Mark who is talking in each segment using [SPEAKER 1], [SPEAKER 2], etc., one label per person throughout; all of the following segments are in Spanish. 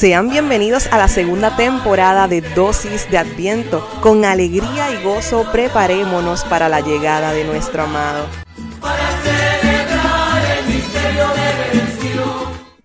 [SPEAKER 1] Sean bienvenidos a la segunda temporada de Dosis de Adviento. Con alegría y gozo preparémonos para la llegada de nuestro amado.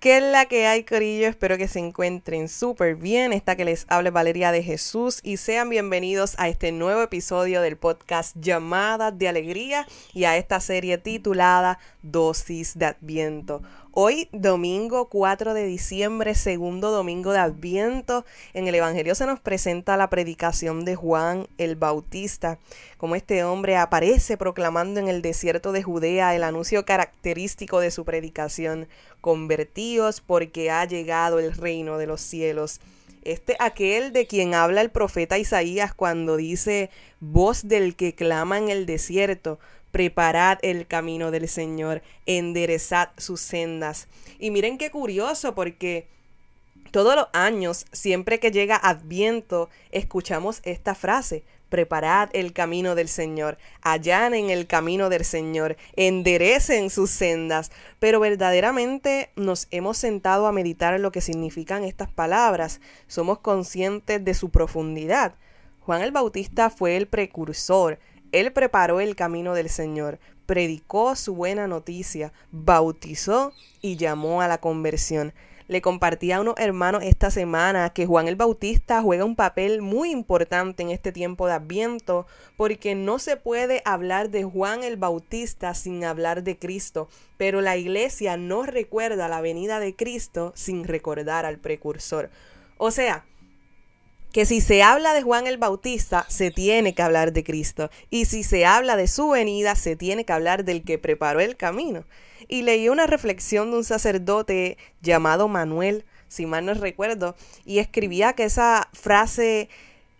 [SPEAKER 1] ¿Qué es la que hay, Corillo? Espero que se encuentren súper bien. Esta que les hable Valeria de Jesús y sean bienvenidos a este nuevo episodio del podcast Llamadas de Alegría y a esta serie titulada Dosis de Adviento. Hoy, domingo 4 de diciembre, segundo domingo de Adviento, en el Evangelio se nos presenta la predicación de Juan el Bautista, como este hombre aparece proclamando en el desierto de Judea el anuncio característico de su predicación, convertíos porque ha llegado el reino de los cielos. Este aquel de quien habla el profeta Isaías cuando dice, voz del que clama en el desierto, preparad el camino del Señor, enderezad sus sendas. Y miren qué curioso porque todos los años, siempre que llega Adviento, escuchamos esta frase, preparad el camino del Señor, allanen el camino del Señor, enderecen sus sendas. Pero verdaderamente nos hemos sentado a meditar lo que significan estas palabras, somos conscientes de su profundidad. Juan el Bautista fue el precursor, él preparó el camino del Señor, predicó su buena noticia, bautizó y llamó a la conversión. Le compartí a unos hermanos esta semana que Juan el Bautista juega un papel muy importante en este tiempo de Adviento, porque no se puede hablar de Juan el Bautista sin hablar de Cristo, pero la iglesia no recuerda la venida de Cristo sin recordar al precursor. O sea, que si se habla de Juan el Bautista, se tiene que hablar de Cristo. Y si se habla de su venida, se tiene que hablar del que preparó el camino. Y leí una reflexión de un sacerdote llamado Manuel, si mal no recuerdo, y escribía que esa frase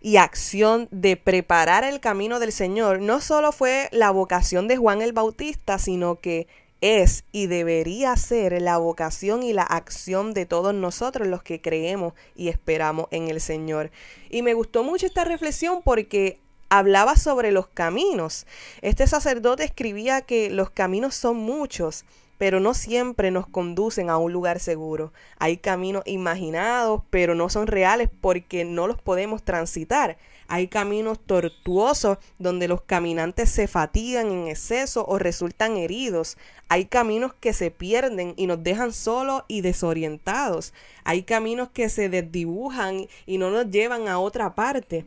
[SPEAKER 1] y acción de preparar el camino del Señor no solo fue la vocación de Juan el Bautista, sino que es y debería ser la vocación y la acción de todos nosotros los que creemos y esperamos en el Señor. Y me gustó mucho esta reflexión porque hablaba sobre los caminos. Este sacerdote escribía que los caminos son muchos, pero no siempre nos conducen a un lugar seguro. Hay caminos imaginados, pero no son reales porque no los podemos transitar. Hay caminos tortuosos donde los caminantes se fatigan en exceso o resultan heridos. Hay caminos que se pierden y nos dejan solos y desorientados. Hay caminos que se desdibujan y no nos llevan a otra parte.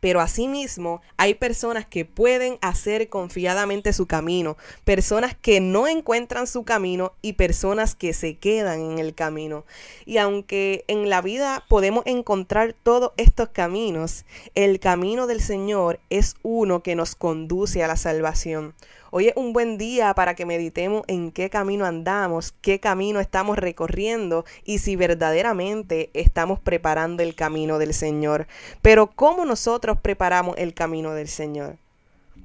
[SPEAKER 1] Pero asimismo hay personas que pueden hacer confiadamente su camino, personas que no encuentran su camino y personas que se quedan en el camino. Y aunque en la vida podemos encontrar todos estos caminos, el camino del Señor es uno que nos conduce a la salvación. Hoy es un buen día para que meditemos en qué camino andamos, qué camino estamos recorriendo y si verdaderamente estamos preparando el camino del Señor. Pero ¿cómo nosotros preparamos el camino del Señor?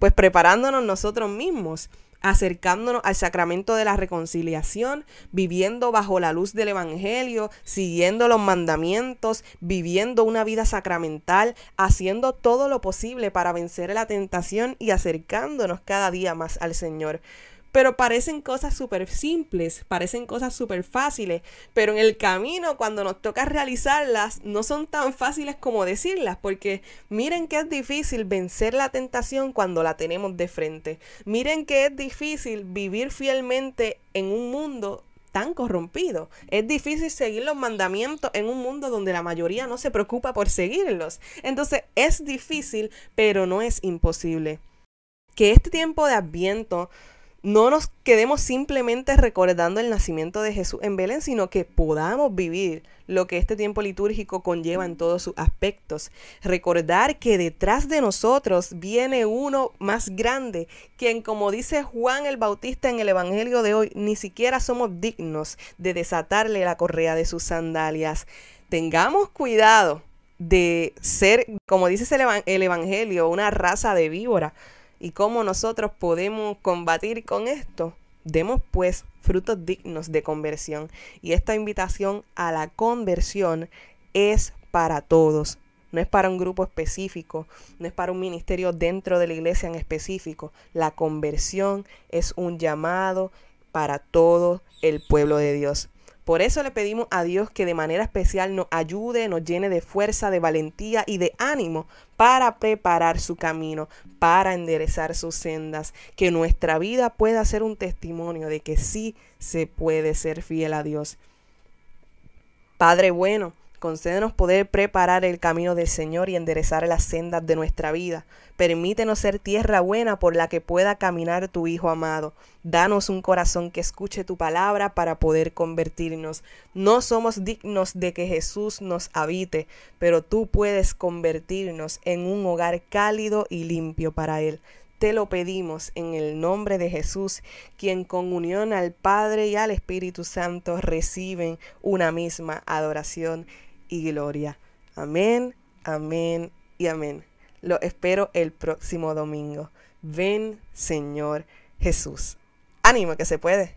[SPEAKER 1] Pues preparándonos nosotros mismos acercándonos al sacramento de la reconciliación, viviendo bajo la luz del Evangelio, siguiendo los mandamientos, viviendo una vida sacramental, haciendo todo lo posible para vencer la tentación y acercándonos cada día más al Señor pero parecen cosas súper simples, parecen cosas súper fáciles, pero en el camino cuando nos toca realizarlas no son tan fáciles como decirlas, porque miren que es difícil vencer la tentación cuando la tenemos de frente, miren que es difícil vivir fielmente en un mundo tan corrompido. Es difícil seguir los mandamientos en un mundo donde la mayoría no se preocupa por seguirlos. Entonces es difícil, pero no es imposible. Que este tiempo de adviento no nos quedemos simplemente recordando el nacimiento de Jesús en Belén, sino que podamos vivir lo que este tiempo litúrgico conlleva en todos sus aspectos. Recordar que detrás de nosotros viene uno más grande, quien como dice Juan el Bautista en el Evangelio de hoy, ni siquiera somos dignos de desatarle la correa de sus sandalias. Tengamos cuidado de ser, como dice el Evangelio, una raza de víbora y cómo nosotros podemos combatir con esto. Demos pues frutos dignos de conversión. Y esta invitación a la conversión es para todos. No es para un grupo específico, no es para un ministerio dentro de la iglesia en específico. La conversión es un llamado para todo el pueblo de Dios. Por eso le pedimos a Dios que de manera especial nos ayude, nos llene de fuerza, de valentía y de ánimo para preparar su camino, para enderezar sus sendas, que nuestra vida pueda ser un testimonio de que sí se puede ser fiel a Dios. Padre bueno, Concédenos poder preparar el camino del Señor y enderezar las sendas de nuestra vida. Permítenos ser tierra buena por la que pueda caminar tu Hijo amado. Danos un corazón que escuche tu palabra para poder convertirnos. No somos dignos de que Jesús nos habite, pero tú puedes convertirnos en un hogar cálido y limpio para Él te lo pedimos en el nombre de Jesús, quien con unión al Padre y al Espíritu Santo reciben una misma adoración y gloria. Amén, amén y amén. Lo espero el próximo domingo. Ven, Señor Jesús. Ánimo que se puede.